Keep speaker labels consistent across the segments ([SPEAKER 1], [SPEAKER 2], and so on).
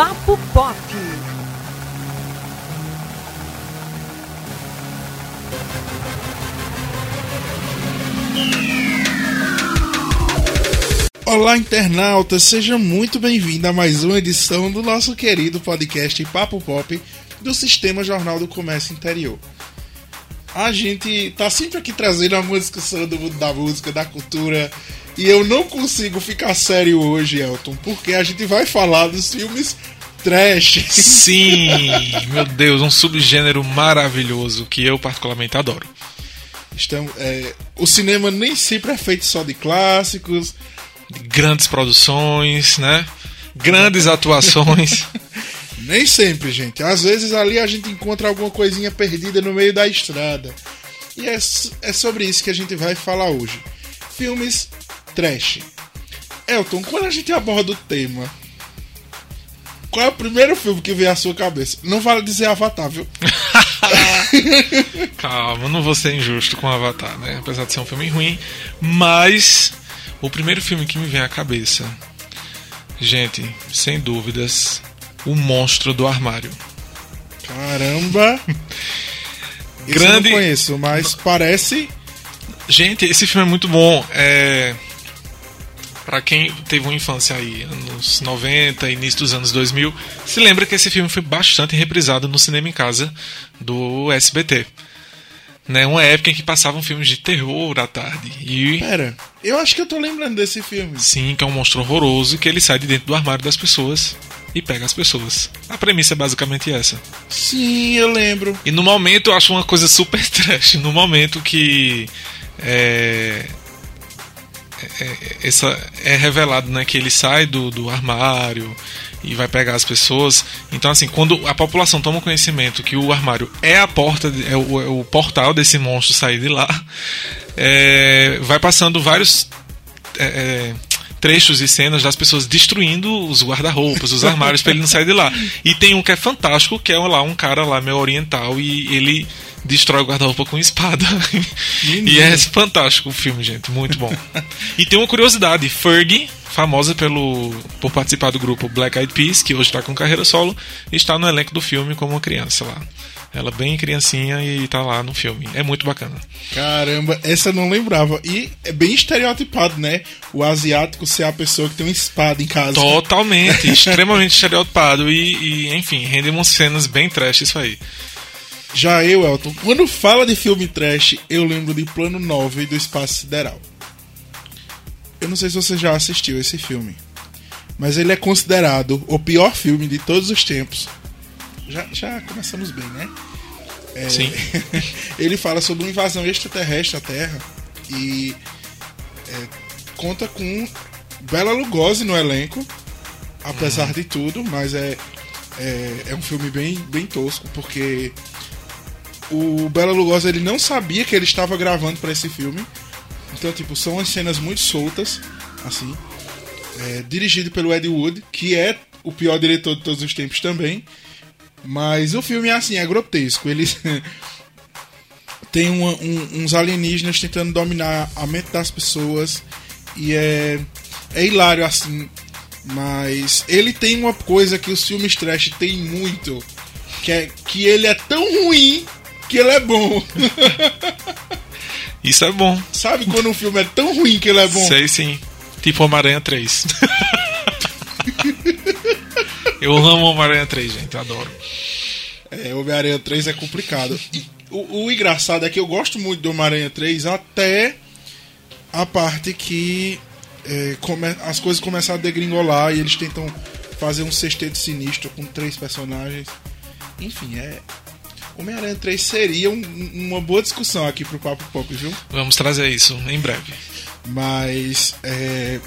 [SPEAKER 1] Papo Pop.
[SPEAKER 2] Olá, internauta, seja muito bem-vindo a mais uma edição do nosso querido podcast Papo Pop do Sistema Jornal do Comércio Interior. A gente tá sempre aqui trazendo uma discussão do mundo da música, da cultura, e eu não consigo ficar sério hoje, Elton, porque a gente vai falar dos filmes trash.
[SPEAKER 3] Sim, meu Deus, um subgênero maravilhoso que eu particularmente adoro.
[SPEAKER 2] Estamos, é, o cinema nem sempre é feito só de clássicos,
[SPEAKER 3] Grandes produções, né? Grandes atuações.
[SPEAKER 2] Nem sempre, gente. Às vezes ali a gente encontra alguma coisinha perdida no meio da estrada. E é, é sobre isso que a gente vai falar hoje. Filmes trash. Elton, quando a gente aborda o tema, qual é o primeiro filme que vem à sua cabeça? Não vale dizer Avatar, viu?
[SPEAKER 3] Calma, não vou ser injusto com Avatar, né? Apesar de ser um filme ruim. Mas o primeiro filme que me vem à cabeça, gente, sem dúvidas, O Monstro do Armário.
[SPEAKER 2] Caramba! Grande. Eu não conheço, mas parece.
[SPEAKER 3] Gente, esse filme é muito bom. É. Pra quem teve uma infância aí, anos 90, início dos anos 2000, se lembra que esse filme foi bastante reprisado no cinema em casa do SBT né? Uma época em que passavam filmes de terror à tarde. E...
[SPEAKER 2] Pera, eu acho que eu tô lembrando desse filme.
[SPEAKER 3] Sim, que é um monstro horroroso que ele sai de dentro do armário das pessoas e pega as pessoas. A premissa é basicamente essa.
[SPEAKER 2] Sim, eu lembro.
[SPEAKER 3] E no momento eu acho uma coisa super trash. No momento que. É essa, é revelado né, que ele sai do, do armário e vai pegar as pessoas. Então, assim, quando a população toma conhecimento que o armário é a porta, é o, é o portal desse monstro sair de lá, é, vai passando vários. É, é trechos e cenas das pessoas destruindo os guarda-roupas, os armários para ele não sair de lá. E tem um que é fantástico, que é lá um cara lá meio oriental e ele destrói o guarda-roupa com espada. e é fantástico o filme, gente, muito bom. E tem uma curiosidade, Fergie famosa pelo por participar do grupo Black Eyed Peas, que hoje está com carreira solo, está no elenco do filme como uma criança lá. Ela bem criancinha e tá lá no filme. É muito bacana.
[SPEAKER 2] Enfim. essa eu não lembrava. E é bem estereotipado, né? O asiático ser a pessoa que tem uma espada em casa.
[SPEAKER 3] Totalmente, extremamente estereotipado. E, e, enfim, rende umas cenas bem trash isso aí.
[SPEAKER 2] Já eu, Elton, quando fala de filme trash, eu lembro de Plano 9 do Espaço Sideral. Eu não sei se você já assistiu esse filme, mas ele é considerado o pior filme de todos os tempos. Já, já começamos bem, né?
[SPEAKER 3] É, Sim.
[SPEAKER 2] ele fala sobre uma invasão extraterrestre à Terra e é, conta com Bela Lugosi no elenco, apesar uhum. de tudo, mas é, é, é, um filme bem, bem tosco, porque o Bela Lugosi ele não sabia que ele estava gravando para esse filme então, tipo, são as cenas muito soltas, assim. É, dirigido pelo Ed Wood, que é o pior diretor de todos os tempos também. Mas o filme é assim, é grotesco. Eles tem uma, um, uns alienígenas tentando dominar a mente das pessoas. E é, é hilário assim. Mas ele tem uma coisa que os filmes trash tem muito. Que é que ele é tão ruim que ele é bom.
[SPEAKER 3] Isso é bom.
[SPEAKER 2] Sabe quando um filme é tão ruim que ele é bom?
[SPEAKER 3] Sei sim. Tipo Homem-Aranha 3. eu amo Homem-Aranha 3, gente. Adoro.
[SPEAKER 2] É, Homem-Aranha 3 é complicado. O, o, engraçado é que eu gosto muito do Homem-Aranha 3 até a parte que é, come, as coisas começam a degringolar e eles tentam fazer um sexteto sinistro com três personagens. Enfim, é, Homem-Aranha 3 seria um, uma boa discussão aqui pro Papo Pop, viu?
[SPEAKER 3] Vamos trazer isso em breve.
[SPEAKER 2] Mas é.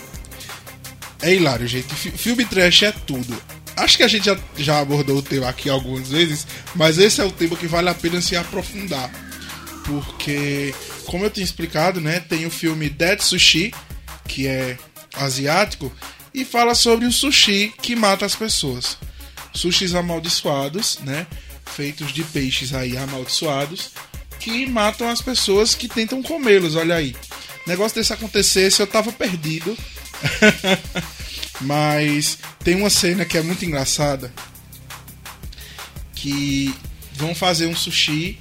[SPEAKER 2] É hilário, gente. Filme trash é tudo. Acho que a gente já, já abordou o tema aqui algumas vezes, mas esse é o tema que vale a pena se aprofundar. Porque, como eu tinha explicado, né, tem o filme Dead Sushi, que é asiático, e fala sobre o sushi que mata as pessoas. Sushis amaldiçoados, né? Feitos de peixes aí amaldiçoados que matam as pessoas que tentam comê-los. Olha aí. Negócio desse acontecesse, eu tava perdido. Mas tem uma cena que é muito engraçada. Que vão fazer um sushi.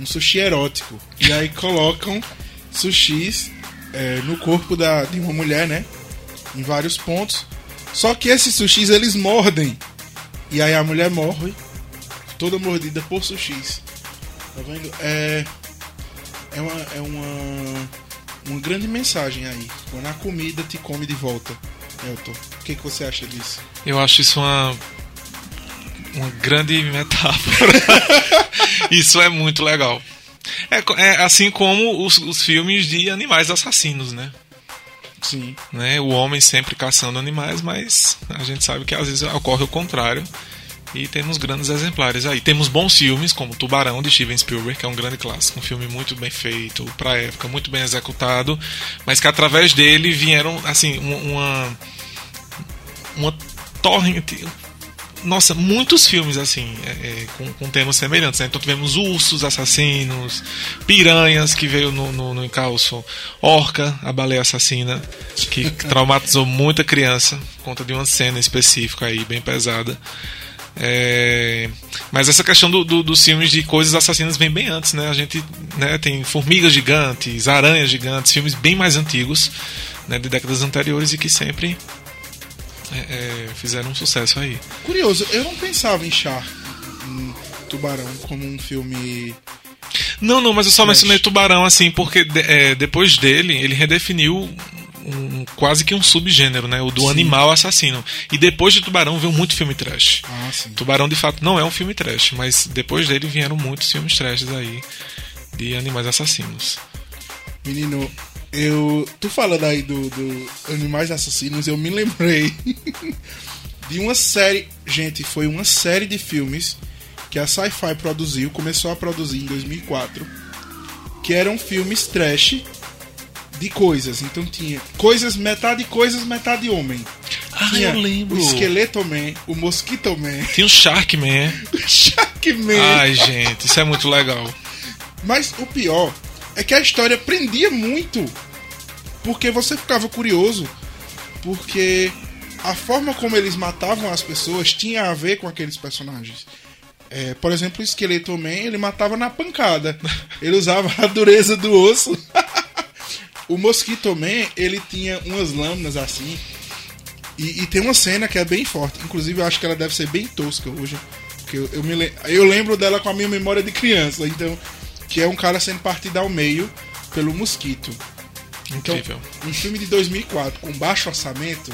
[SPEAKER 2] Um sushi erótico. E aí colocam sushis é, no corpo da, de uma mulher, né? Em vários pontos. Só que esses sushis eles mordem. E aí a mulher morre. Toda mordida por sushis. Tá vendo? É. É uma. É uma. Uma grande mensagem aí. Quando a comida te come de volta. Elton, o que, que você acha disso?
[SPEAKER 3] Eu acho isso uma. Uma grande metáfora. isso é muito legal. É, é assim como os, os filmes de animais assassinos, né?
[SPEAKER 2] Sim.
[SPEAKER 3] né? O homem sempre caçando animais, mas a gente sabe que às vezes ocorre o contrário. E temos grandes exemplares aí. Temos bons filmes, como Tubarão, de Steven Spielberg, que é um grande clássico. Um filme muito bem feito, pra época, muito bem executado. Mas que através dele vieram, assim, uma. Uma torrente. Nossa, muitos filmes assim, é, é, com, com, temas semelhantes. Né? Então tivemos ursos assassinos, piranhas que veio no, no, no encalço, orca, a baleia assassina, que traumatizou muita criança, por conta de uma cena específica aí, bem pesada. É... Mas essa questão do, do, dos filmes de coisas assassinas vem bem antes, né? A gente né, tem formigas gigantes, aranhas gigantes, filmes bem mais antigos, né, de décadas anteriores e que sempre é, é, fizeram um sucesso aí.
[SPEAKER 2] Curioso, eu não pensava em Char, em Tubarão, como um filme.
[SPEAKER 3] Não, não, mas eu só mencionei Tubarão assim, porque é, depois dele ele redefiniu um, quase que um subgênero, né? O do sim. animal assassino. E depois de Tubarão veio muito filme trash.
[SPEAKER 2] Ah,
[SPEAKER 3] Tubarão de fato não é um filme trash, mas depois dele vieram muitos filmes trash aí de animais assassinos.
[SPEAKER 2] Menino, eu. Tu falando aí do, do Animais Assassinos, eu me lembrei de uma série. Gente, foi uma série de filmes que a Sci-Fi produziu, começou a produzir em 2004, que eram filmes trash de coisas. Então tinha coisas, metade coisas, metade homem.
[SPEAKER 3] Ah,
[SPEAKER 2] tinha
[SPEAKER 3] eu lembro.
[SPEAKER 2] O Esqueleto Man, o Mosquito Man.
[SPEAKER 3] Tinha o Shark Man.
[SPEAKER 2] o Shark Man.
[SPEAKER 3] Ai, gente, isso é muito legal.
[SPEAKER 2] Mas o pior é que a história prendia muito. Porque você ficava curioso. Porque a forma como eles matavam as pessoas tinha a ver com aqueles personagens. É, por exemplo, o Esqueleto Man, ele matava na pancada. Ele usava a dureza do osso. O Mosquito Man, ele tinha umas lâminas assim. E, e, tem uma cena que é bem forte. Inclusive, eu acho que ela deve ser bem tosca hoje. Porque eu, eu, me, eu lembro dela com a minha memória de criança. Então, que é um cara sendo partido ao meio pelo mosquito. Então,
[SPEAKER 3] Incrível.
[SPEAKER 2] um filme de 2004 com baixo orçamento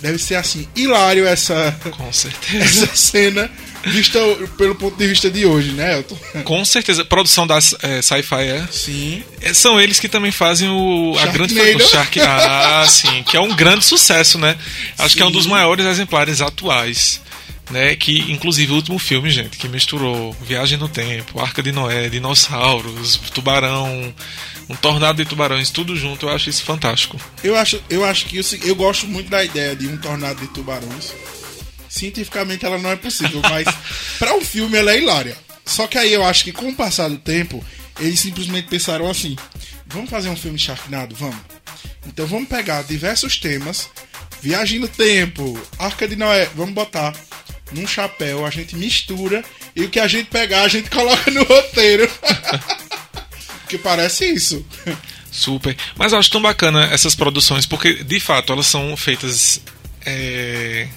[SPEAKER 2] deve ser assim hilário essa
[SPEAKER 3] com certeza
[SPEAKER 2] essa cena vista pelo ponto de vista de hoje, né, Elton?
[SPEAKER 3] Com certeza. Produção da é, Sci-Fi é.
[SPEAKER 2] Sim.
[SPEAKER 3] É, são eles que também fazem o a grande o Shark. Ah, sim, que é um grande sucesso, né? Acho que é um dos
[SPEAKER 2] Sim.
[SPEAKER 3] maiores exemplares atuais. Né, que inclusive o último filme, gente, que misturou Viagem no Tempo, Arca de Noé, dinossauros, tubarão, um tornado de tubarões, tudo junto, eu acho isso fantástico.
[SPEAKER 2] Eu acho, eu acho que eu, eu gosto muito da ideia de um tornado de tubarões. Cientificamente ela não é possível, mas para um filme ela é hilária. Só que aí eu acho que com o passar do tempo, eles simplesmente pensaram assim: vamos fazer um filme Sharknado? Vamos. Então vamos pegar diversos temas, viagem no tempo, Arca de Noé, vamos botar num chapéu, a gente mistura e o que a gente pegar a gente coloca no roteiro. que parece isso.
[SPEAKER 3] Super. Mas eu acho tão bacana essas produções, porque de fato elas são feitas. É...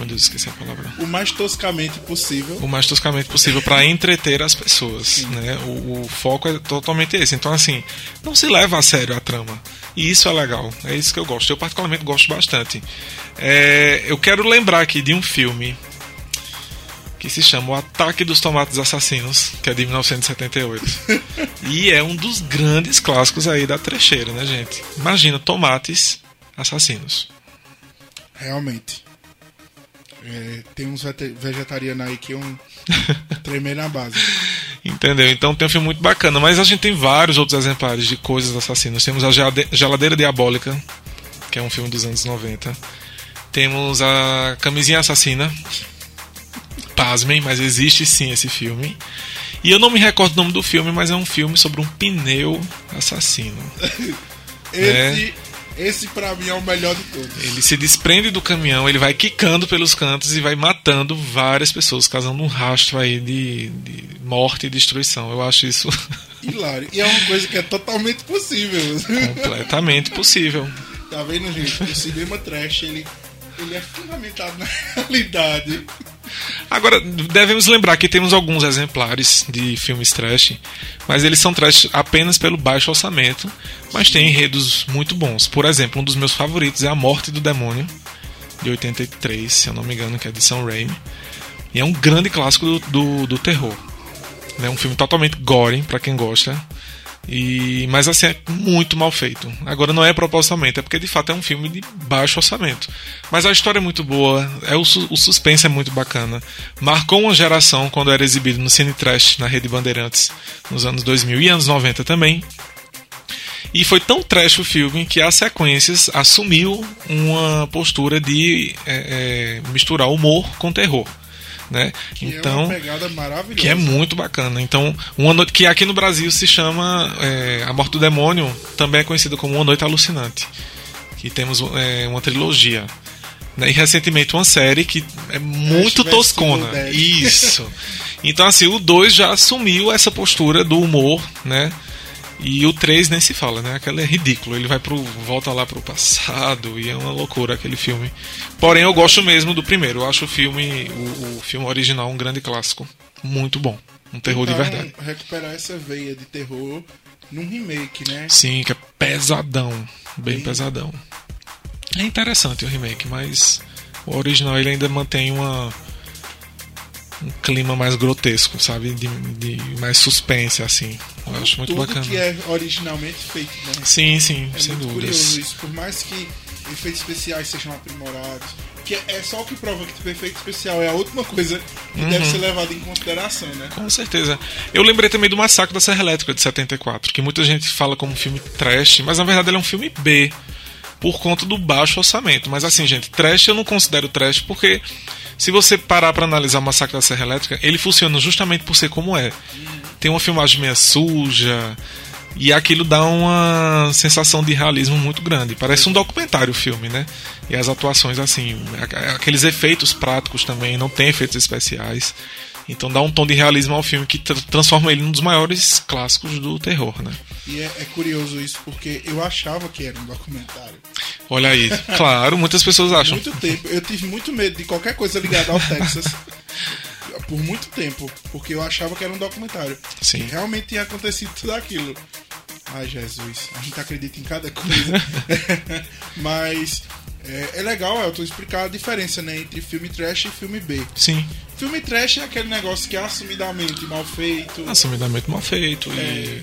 [SPEAKER 3] Meu Deus, esqueci a palavra.
[SPEAKER 2] O mais toscamente possível.
[SPEAKER 3] O mais toscamente possível para entreter as pessoas. Né? O, o, foco é totalmente esse. Então, assim, não se leva a sério a trama. E isso é legal. É isso que eu gosto. Eu, particularmente, gosto bastante. É... Eu quero lembrar aqui de um filme que se chama O Ataque dos Tomates Assassinos, que é de 1978. e é um dos grandes clássicos aí da trecheira, né, gente? Imagina tomates assassinos.
[SPEAKER 2] Realmente. É, tem uns vegetarianos aí que iam tremer na base.
[SPEAKER 3] Entendeu? Então tem um filme muito bacana, mas a gente tem vários outros exemplares de coisas assassinas. Temos a Geladeira Diabólica, que é um filme dos anos 90. Temos a Camisinha Assassina, pasmem, mas existe sim esse filme. E eu não me recordo o nome do filme, mas é um filme sobre um pneu assassino.
[SPEAKER 2] esse, é. Esse pra mim é o melhor de todos.
[SPEAKER 3] Ele se desprende do caminhão, ele vai quicando pelos cantos e vai matando várias pessoas, causando um rastro aí de, de morte e destruição. Eu acho isso
[SPEAKER 2] Hilário. E é uma coisa que é totalmente possível.
[SPEAKER 3] completamente possível.
[SPEAKER 2] Tá vendo, gente? O cinema trash, ele, ele é fundamentado na realidade.
[SPEAKER 3] Agora, devemos lembrar que temos alguns exemplares de filmes trash, mas eles são trash apenas pelo baixo orçamento, mas tem enredos muito bons. Por exemplo, um dos meus favoritos é A Morte do Demônio, de 83, se eu não me engano, que é de Sam Raimi. E é um grande clássico do, do, do terror. É um filme totalmente gore, para quem gosta. E, mas assim, é muito mal feito. Agora não é propositalmente, é porque de fato é um filme de baixo orçamento. Mas a história é muito boa, é o, o suspense é muito bacana. Marcou uma geração quando era exibido no Cine Trash na Rede Bandeirantes nos anos 2000 e anos 90 também. E foi tão trash o filme que as sequências assumiu uma postura de é, é, misturar humor com terror. Né?
[SPEAKER 2] Que é
[SPEAKER 3] então,
[SPEAKER 2] uma pegada maravilhosa.
[SPEAKER 3] que é muito bacana. Então, uma noite que aqui no Brasil se chama é, A Morte do Demônio, também é conhecida como Uma Noite Alucinante. Que temos é, uma trilogia. Né? E recentemente uma série que é muito toscona. Isso. Então, assim, o 2 já assumiu essa postura do humor, né? E o 3 nem se fala, né? Aquele é ridículo. Ele vai pro. volta lá pro passado e é uma loucura aquele filme. Porém, eu gosto mesmo do primeiro. Eu acho o filme, o, o filme original um grande clássico. Muito bom. Um terror de
[SPEAKER 2] Então,
[SPEAKER 3] verdade.
[SPEAKER 2] recuperar essa veia de terror num remake, né?
[SPEAKER 3] Sim, que é pesadão. Bem
[SPEAKER 2] Bem-
[SPEAKER 3] pesadão. É interessante o remake, mas o original ele ainda mantém uma. Um clima mais grotesco, sabe? De, de mais suspense, assim. Eu acho muito
[SPEAKER 2] Tudo
[SPEAKER 3] bacana.
[SPEAKER 2] que é originalmente feito, né?
[SPEAKER 3] Sim, sim,
[SPEAKER 2] É
[SPEAKER 3] sem
[SPEAKER 2] muito
[SPEAKER 3] dúvidas.
[SPEAKER 2] curioso isso, por mais que efeitos especiais sejam aprimorados, que é só o que prova que tipo, efeito especial é a última coisa que
[SPEAKER 3] Uhum.
[SPEAKER 2] deve ser levada em consideração, né?
[SPEAKER 3] Com certeza. Eu lembrei também do Massacre da Serra Elétrica de 74, que muita gente fala como um filme trash, mas na verdade ele é um filme B, por conta do baixo orçamento. Mas assim, gente, trash eu não considero trash porque se você parar pra analisar o Massacre da Serra Elétrica, ele funciona justamente por ser como é. Tem uma filmagem meio suja, e aquilo dá uma sensação de realismo muito grande. Parece um documentário o filme, né? E as atuações, assim, aqueles efeitos práticos também, não tem efeitos especiais. Então dá um tom de realismo ao filme que tra- transforma ele num dos maiores clássicos do terror, né?
[SPEAKER 2] E é, é curioso isso, porque eu achava que era um documentário.
[SPEAKER 3] Olha aí, claro, muitas pessoas acham.
[SPEAKER 2] Muito tempo. Eu tive muito medo de qualquer coisa ligada ao Texas. por muito tempo, porque eu achava que era um documentário.
[SPEAKER 3] Sim.
[SPEAKER 2] E realmente tinha acontecido tudo aquilo. Ai, Jesus, a gente acredita em cada coisa. Mas é, é legal, Elton, explicar a diferença né, entre filme trash e filme B.
[SPEAKER 3] Sim,
[SPEAKER 2] Filme trash é aquele negócio que é assumidamente mal feito,
[SPEAKER 3] assumidamente mal feito e.
[SPEAKER 2] É.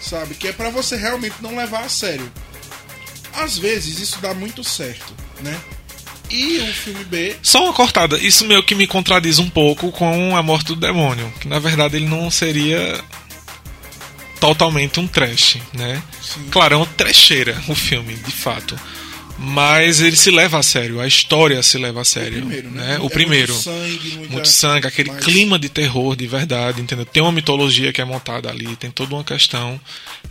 [SPEAKER 2] sabe? Que é pra você realmente não levar a sério. Às vezes isso dá muito certo, né? E o filme B,
[SPEAKER 3] Só uma cortada, isso meio que me contradiz um pouco com A Morte do Demônio, que na verdade ele não seria totalmente um trash, né?
[SPEAKER 2] Sim.
[SPEAKER 3] Claro, é uma trecheira o filme, de fato. Mas ele se leva a sério, a história se leva a sério.
[SPEAKER 2] primeiro, né?
[SPEAKER 3] né?
[SPEAKER 2] É
[SPEAKER 3] O
[SPEAKER 2] muito
[SPEAKER 3] primeiro.
[SPEAKER 2] sangue, muita-
[SPEAKER 3] muito sangue, aquele
[SPEAKER 2] mas-
[SPEAKER 3] clima de terror de verdade, entendeu? Tem uma mitologia que é montada ali, tem toda uma questão.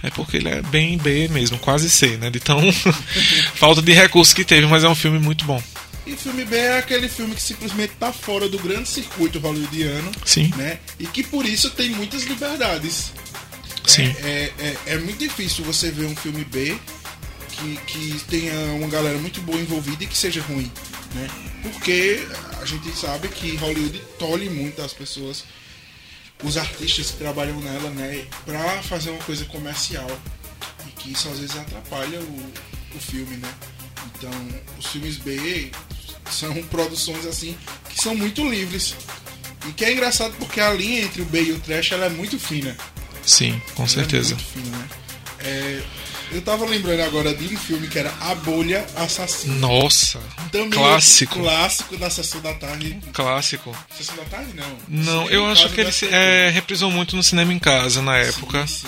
[SPEAKER 3] É porque ele é bem B mesmo, quase C, né? De tão falta de recursos que teve, mas é um filme muito bom.
[SPEAKER 2] E o filme B é aquele filme que simplesmente tá fora do grande circuito hollywoodiano,
[SPEAKER 3] Sim,
[SPEAKER 2] né? E que por isso tem muitas liberdades.
[SPEAKER 3] Sim.
[SPEAKER 2] É, é, é muito difícil você ver um filme B que, que tenha uma galera muito boa envolvida e que seja ruim, né? Porque a gente sabe que Hollywood tolhe muito as pessoas, os artistas que trabalham nela, né? Pra fazer uma coisa comercial. E que isso às vezes atrapalha o, o filme, né? Então, os filmes B são produções assim que são muito livres. E que é engraçado porque a linha entre o B e o trash ela é muito fina.
[SPEAKER 3] Sim, com certeza.
[SPEAKER 2] É fina, né? É, eu tava lembrando agora de um filme que era A Bolha Assassina.
[SPEAKER 3] Nossa,
[SPEAKER 2] Também
[SPEAKER 3] clássico.
[SPEAKER 2] Clássico da Sessão da Tarde.
[SPEAKER 3] clássico.
[SPEAKER 2] Sessão da Tarde, não.
[SPEAKER 3] Não, eu acho que ele é, reprisou muito no cinema em casa na época.
[SPEAKER 2] Sim, sim.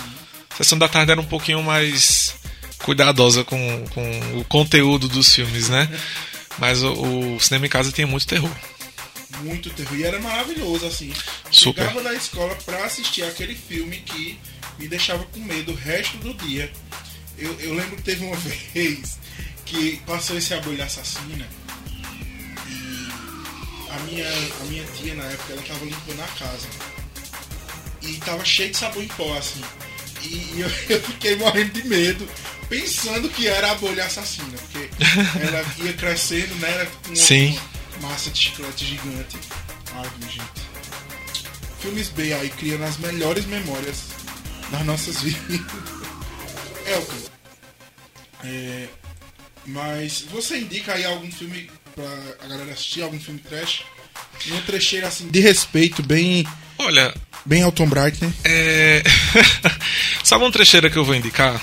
[SPEAKER 3] Sessão da tarde era um pouquinho mais cuidadosa com, com o conteúdo dos filmes, né? Mas o, o cinema em casa tinha muito terror.
[SPEAKER 2] Muito terror. E era maravilhoso, assim.
[SPEAKER 3] Super.
[SPEAKER 2] Chegava da escola pra assistir aquele filme que me deixava com medo o resto do dia. Eu, eu lembro que teve uma vez que passou esse abelha assassina e a minha, a minha tia na época ela tava limpando a casa e tava cheio de sabão em pó assim. E, eu, eu, fiquei morrendo de medo, pensando que era a bolha assassina, porque ela ia crescendo, né? Era com
[SPEAKER 3] Sim.
[SPEAKER 2] uma massa de chiclete gigante. Ai, gente. Filmes B aí criando as melhores memórias das nossas vidas. Elton, é, mas você indica aí algum filme pra a galera assistir, algum filme trash? Uma trecheira assim de respeito, bem.
[SPEAKER 3] Olha.
[SPEAKER 2] Bem Alton Bright, né?
[SPEAKER 3] É... Sabe uma trecheira que eu vou indicar?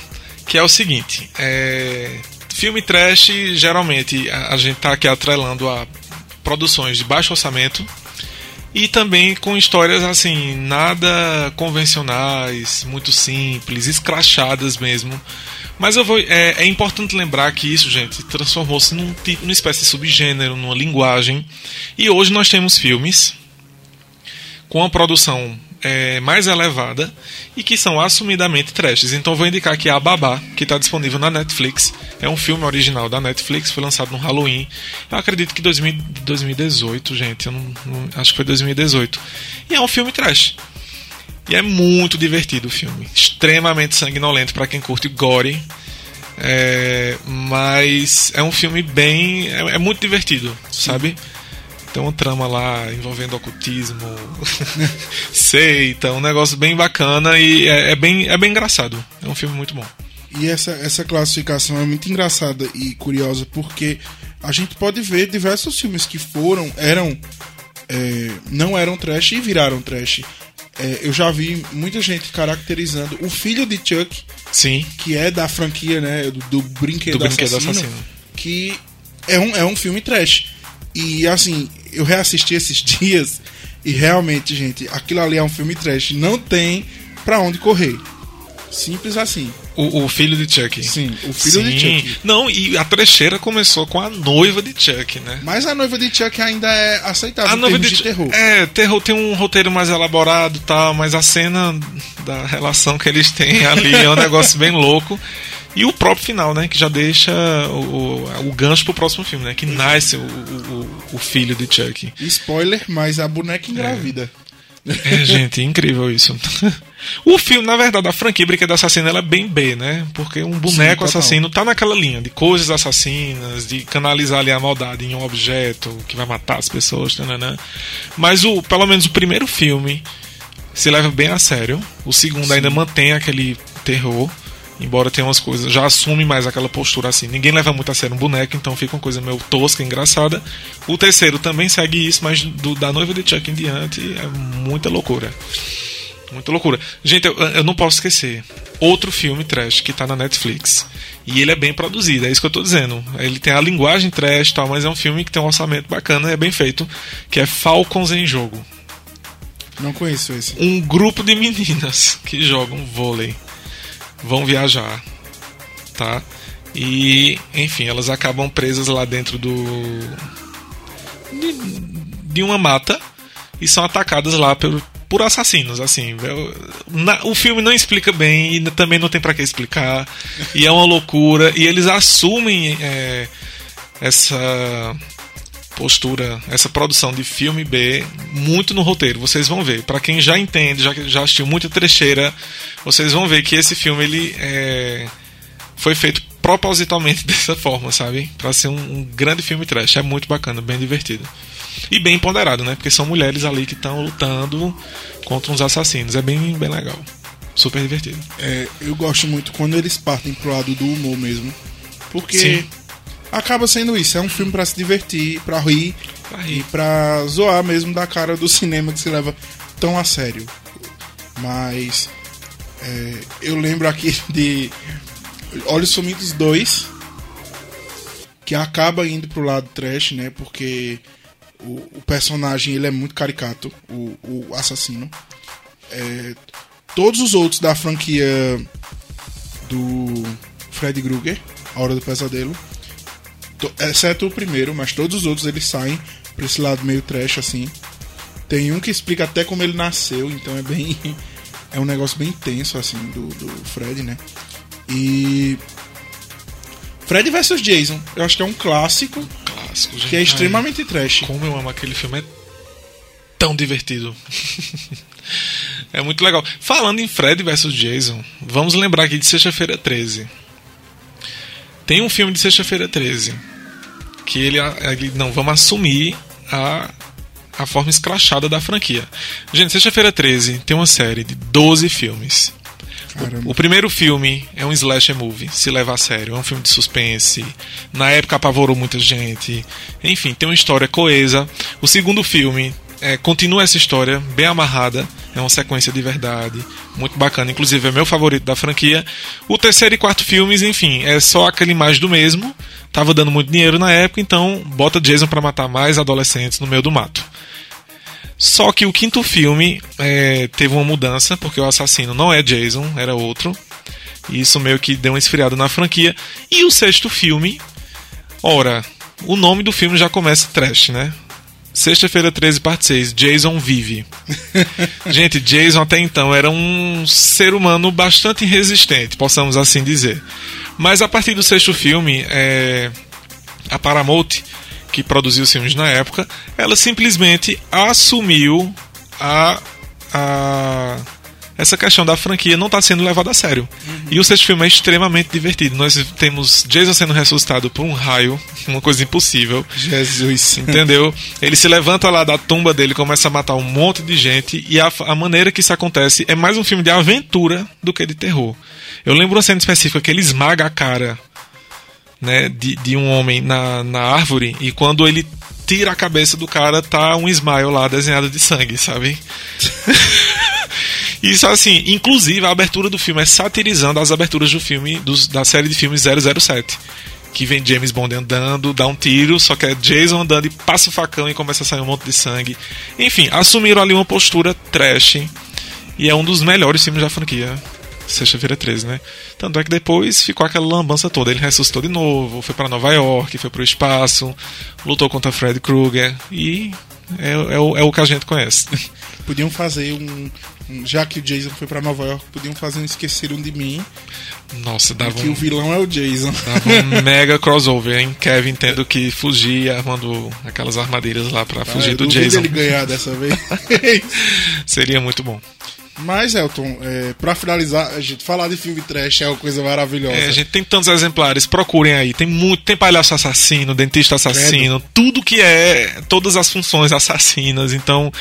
[SPEAKER 3] Que é o seguinte: é... filme trash, geralmente a, a gente tá aqui atrelando a produções de baixo orçamento e também com histórias assim, nada convencionais, muito simples, escrachadas mesmo. Mas eu vou, é, é importante lembrar que isso, gente, transformou-se num numa espécie de subgênero, numa linguagem. E hoje nós temos filmes com uma produção é, mais elevada e que são assumidamente trashes. Então vou indicar aqui a Babá, que está disponível na Netflix. É um filme original da Netflix, foi lançado no Halloween. Eu acredito que 2000, 2018, gente. Não, não, acho que foi 2018. E é um filme trash. E é muito divertido o filme. Extremamente sanguinolento para quem curte gore. É, mas é um filme bem. É, é muito divertido, sabe? Tem uma trama lá envolvendo ocultismo, seita, um negócio bem bacana e é, é, bem, é bem engraçado. É um filme muito bom.
[SPEAKER 2] E essa, essa classificação é muito engraçada e curiosa porque a gente pode ver diversos filmes que foram, eram, é, não eram trash e viraram trash. É, eu já vi muita gente caracterizando o filho de Chuck,
[SPEAKER 3] sim,
[SPEAKER 2] que é da franquia, né, do, do Brinquedo,
[SPEAKER 3] do Brinquedo
[SPEAKER 2] Assassino,
[SPEAKER 3] Assassino,
[SPEAKER 2] que é um, é um filme trash. E assim, eu reassisti esses dias e realmente, gente, aquilo ali é um filme trash. Não tem pra onde correr. Simples assim.
[SPEAKER 3] O, o filho de Chuck.
[SPEAKER 2] Sim, o filho
[SPEAKER 3] Sim.
[SPEAKER 2] de Chuck.
[SPEAKER 3] Não, e a trecheira começou com a noiva de Chuck, né?
[SPEAKER 2] Mas a noiva de Chuck ainda é aceitável
[SPEAKER 3] A noiva de,
[SPEAKER 2] de terror.
[SPEAKER 3] É, terror tem um roteiro mais elaborado e tal, mas a cena da relação que eles têm ali é um negócio bem louco. E o próprio final, né? Que já deixa o, o, o gancho pro próximo filme, né? Que nasce o, o, o filho de Chuck.
[SPEAKER 2] Spoiler, mas a boneca engravida.
[SPEAKER 3] É, gente, incrível isso. O filme, na verdade, a franquia Brinquedo Assassino ela é bem B, né? Porque um boneco
[SPEAKER 2] total.
[SPEAKER 3] assassino tá naquela linha de coisas assassinas, de canalizar ali a maldade em um objeto que vai matar as pessoas, tananã. Mas o, pelo menos o primeiro filme se leva bem a sério. O segundo ainda mantém aquele terror. Embora tenha umas coisas, já assume mais aquela postura assim. Ninguém leva muito a sério um boneco, então fica uma coisa meio tosca, engraçada. O terceiro também segue isso, mas do, da noiva de Chuck em diante é muita loucura. Muita loucura. Gente, eu, eu não posso esquecer. Outro filme trash que tá na Netflix. E ele é bem produzido, é isso que eu tô dizendo. Ele tem a linguagem trash e tal, mas é um filme que tem um orçamento bacana e é bem feito. Que é Falcons em Jogo.
[SPEAKER 2] Não conheço esse.
[SPEAKER 3] Um grupo de meninas que jogam vôlei vão viajar, tá? E, enfim, elas acabam presas lá dentro do de, de uma mata e são atacadas lá por, por assassinos, assim. Na, o filme não explica bem e também não tem para que explicar. E é uma loucura. E eles assumem é, essa postura, essa produção de filme B muito no roteiro. Vocês vão ver. Para quem já entende, já, já assistiu muita trecheira, vocês vão ver que esse filme ele é, foi feito propositalmente dessa forma, sabe? Para ser um, um, grande filme trash. É muito bacana, bem divertido. E bem ponderado, né? Porque são mulheres ali que estão lutando contra uns assassinos. É bem, bem legal. Super divertido.
[SPEAKER 2] É, eu gosto muito quando eles partem pro lado do humor mesmo. Porque
[SPEAKER 3] Sim.
[SPEAKER 2] Acaba sendo isso. É um filme para se divertir, para rir,
[SPEAKER 3] Pra rir.
[SPEAKER 2] e pra zoar mesmo da cara do cinema que se leva tão a sério. Mas é, eu lembro aqui de Olhos Sumidos 2, que acaba indo pro lado trash, né? Porque o, o personagem ele é muito caricato, o, o assassino. É, todos os outros da franquia do Fred Krueger, A Hora do Pesadelo, exceto o primeiro, mas todos os outros eles saem pra esse lado meio trash assim. Tem um que explica até como ele nasceu, então é bem. É um negócio bem tenso, assim, do, do Fred, né? E. Fred vs Jason, eu acho que é um clássico
[SPEAKER 3] Clássico, gente.
[SPEAKER 2] que é
[SPEAKER 3] Ai,
[SPEAKER 2] extremamente trash.
[SPEAKER 3] Como eu amo aquele filme, é tão divertido. é muito legal. Falando em Fred vs Jason, vamos lembrar aqui de Sexta-feira 13. Tem um filme de Sexta-feira 13 que ele, ele não vamos assumir a a forma escrachada da franquia. Gente, Sexta-feira 13 tem uma série de 12 filmes.
[SPEAKER 2] Caramba.
[SPEAKER 3] O primeiro filme é um slasher movie, se leva a sério. É um filme de suspense. Na época apavorou muita gente. Enfim, tem uma história coesa. O segundo filme é, continua essa história bem amarrada. É uma sequência de verdade. Muito bacana. Inclusive é meu favorito da franquia. O terceiro e quarto filmes, enfim, é só aquele mais do mesmo. Tava dando muito dinheiro na época, então bota Jason pra matar mais adolescentes no meio do mato. Só que o quinto filme é, teve uma mudança, porque o assassino não é Jason, era outro. E isso meio que deu uma esfriada na franquia. E o sexto filme, ora, o nome do filme já começa trash, né? Sexta-feira 13, parte 6, Jason vive. Gente, Jason até então era um ser humano bastante resistente, possamos assim dizer. Mas a partir do sexto filme, é, a Paramount que produziu os filmes na época, ela simplesmente assumiu a, a essa questão da franquia não está sendo levada a sério. E o sexto filme é extremamente divertido. Nós temos Jason sendo ressuscitado por um raio, uma coisa impossível.
[SPEAKER 2] Jesus.
[SPEAKER 3] Entendeu? Ele se levanta lá da tumba dele, começa a matar um monte de gente, e a, a maneira que isso acontece é mais um filme de aventura do que de terror. Eu lembro uma cena específica que ele esmaga a cara né, de, de um homem na, na árvore, e quando ele tira a cabeça do cara, tá um smile lá desenhado de sangue, sabe? Isso assim, inclusive a abertura do filme é satirizando as aberturas do filme dos, da série de filmes 007. Que vem James Bond andando, dá um tiro, só que é Jason andando e passa o facão e começa a sair um monte de sangue. Enfim, assumiram ali uma postura trash. E é um dos melhores filmes da franquia. Sexta-feira 13, né? Tanto é que depois ficou aquela lambança toda. Ele ressuscitou de novo, foi para Nova York, foi pro espaço, lutou contra Fred Krueger e é, é, o, é o que a gente conhece.
[SPEAKER 2] Podiam fazer um, Já que o Jason foi pra Nova York, podiam fazer um Esqueceram de Mim.
[SPEAKER 3] Nossa, dava
[SPEAKER 2] que
[SPEAKER 3] um,
[SPEAKER 2] o vilão é o Jason.
[SPEAKER 3] dava um mega crossover, hein? Kevin tendo que fugir armando aquelas armadilhas lá pra fugir
[SPEAKER 2] Ah, eu
[SPEAKER 3] do Jason.
[SPEAKER 2] ele ganhar dessa vez.
[SPEAKER 3] Seria muito bom.
[SPEAKER 2] Mas, Elton, é, pra finalizar, a gente falar de filme trash é uma coisa maravilhosa.
[SPEAKER 3] É, a gente tem tantos exemplares, procurem aí. Tem muito, tem palhaço assassino, dentista assassino, tudo que é, todas as funções assassinas. Então,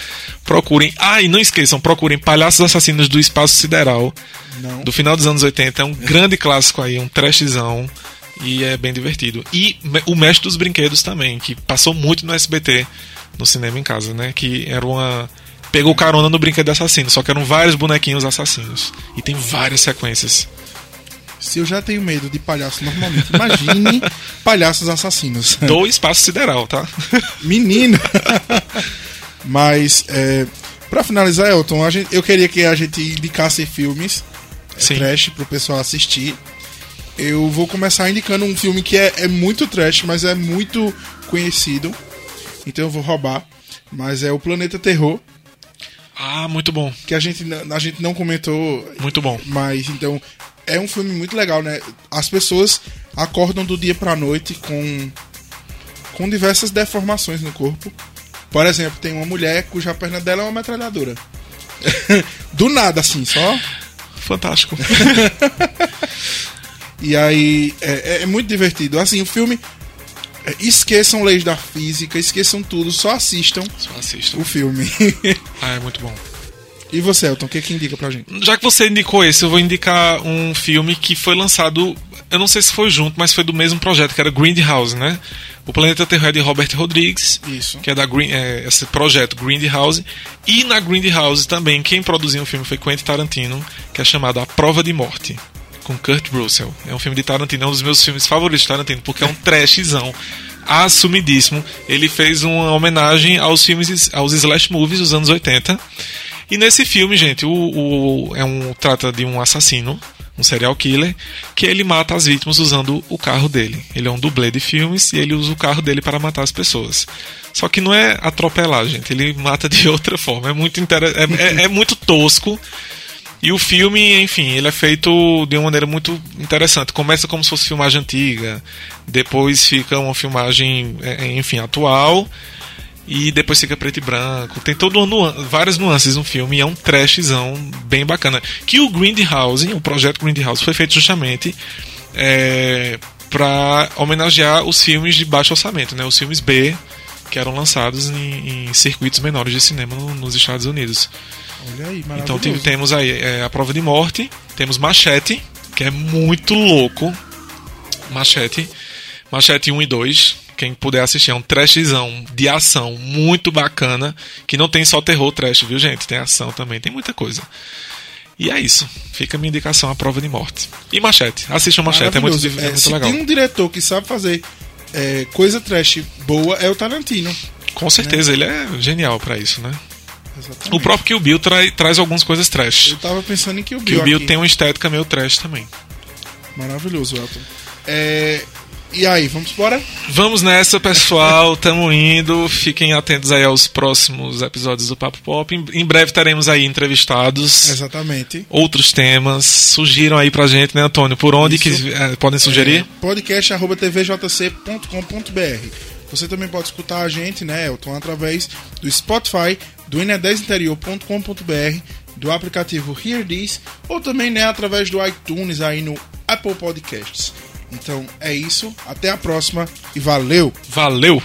[SPEAKER 3] procurem. Ah, e não esqueçam, procurem Palhaços Assassinos do Espaço Sideral,
[SPEAKER 2] Não.
[SPEAKER 3] do final dos anos 80. É um grande clássico aí, um trashzão. E é bem divertido. E o Mestre dos Brinquedos também, que passou muito no SBT, no cinema em casa, né? Que era uma. Pegou carona no brinquedo assassino, só que eram vários bonequinhos assassinos. E tem várias sequências.
[SPEAKER 2] Se eu já tenho medo de palhaço normalmente, imagine palhaços assassinos.
[SPEAKER 3] do espaço sideral, tá?
[SPEAKER 2] Menino! Mas, é, pra finalizar, Elton, a gente- eu queria que a gente indicasse filmes é,
[SPEAKER 3] Sim.
[SPEAKER 2] trash pro pessoal assistir. Eu vou começar indicando um filme que é, é muito trash, mas é muito conhecido. Então eu vou roubar. Mas é o Planeta Terror,
[SPEAKER 3] Ah, muito bom,
[SPEAKER 2] que a gente, a gente não comentou
[SPEAKER 3] muito bom.
[SPEAKER 2] Mas então é um filme muito legal, né? As pessoas acordam do dia pra noite com com diversas deformações no corpo. Por exemplo, tem uma mulher cuja perna dela é uma metralhadora. do nada assim, só.
[SPEAKER 3] Fantástico.
[SPEAKER 2] E aí é, é- é muito divertido. Assim, o filme esqueçam leis da física, esqueçam tudo, só assistam
[SPEAKER 3] Só assista.
[SPEAKER 2] o filme.
[SPEAKER 3] Ah, é muito bom.
[SPEAKER 2] e você, Elton, o que, que indica pra gente?
[SPEAKER 3] Já que você indicou esse, eu vou indicar um filme que foi lançado, eu não sei se foi junto, mas foi do mesmo projeto, que era Grindhouse, né? O Planeta Terror é de Robert Rodrigues,
[SPEAKER 2] Isso.
[SPEAKER 3] que é da Green, é, esse projeto Grindhouse. E na Grindhouse também, quem produziu o filme foi Quentin Tarantino, que é chamado A Prova de Morte, com Kurt Russell. É um filme de Tarantino, é um dos meus filmes favoritos de Tarantino, porque é um trashzão assumidíssimo. Ele fez uma homenagem aos filmes, aos slash movies dos anos 80. E nesse filme, gente, o, o- é um trata de um assassino, um serial killer, que ele mata as vítimas usando o carro dele. Ele é um dublê de filmes e ele usa o carro dele para matar as pessoas. Só que não é atropelar, gente. Ele mata de outra forma. É muito inter... é, é- é muito tosco. E o filme, enfim, ele é feito de uma maneira muito interessante. Começa como se fosse filmagem antiga, depois fica uma filmagem, é, é, enfim, atual, e depois fica preto e branco. Tem todo nu várias nuances no filme e é um trashzão bem bacana. Que o Grindhouse, o projeto Grindhouse, foi feito justamente é, para homenagear os filmes de baixo orçamento, né? Os filmes B que eram lançados em, em circuitos menores de cinema no, nos Estados Unidos.
[SPEAKER 2] Olha aí,
[SPEAKER 3] Então temos aí é, a prova de morte, temos Machete, que é muito louco. Machete. Machete 1 e 2. Quem puder assistir, é um trashzão de ação muito bacana. Que não tem só terror trash, viu, gente? Tem ação também, tem muita coisa. E é isso. Fica a minha indicação a prova de morte. E Machete. Assistam Machete, é muito, é, é muito
[SPEAKER 2] se
[SPEAKER 3] legal.
[SPEAKER 2] tem um diretor que sabe fazer é, coisa trash boa, é o Tarantino.
[SPEAKER 3] Com certeza, né? ele é genial para isso, né? Exatamente. O próprio Kill Bill tra traz algumas coisas trash.
[SPEAKER 2] Eu tava pensando em Kill Bill.
[SPEAKER 3] Kill Bill
[SPEAKER 2] aqui.
[SPEAKER 3] tem uma estética meio trash também.
[SPEAKER 2] Maravilhoso, Elton. É... E aí, vamos embora?
[SPEAKER 3] Vamos nessa, pessoal. Tamo indo. Fiquem atentos aí aos próximos episódios do Papo Pop. Em breve teremos aí entrevistados.
[SPEAKER 2] Exatamente.
[SPEAKER 3] Outros temas. Sugiram aí pra gente, né, Antônio? Por onde Isso. que é, podem sugerir? É,
[SPEAKER 2] podcast.tvjc.com.br Você também pode escutar a gente, né, Elton, através do Spotify, do ne10interior.com.br, do aplicativo Hear This ou também né, através do iTunes aí no Apple Podcasts. Então é isso, até a próxima e valeu!
[SPEAKER 3] Valeu!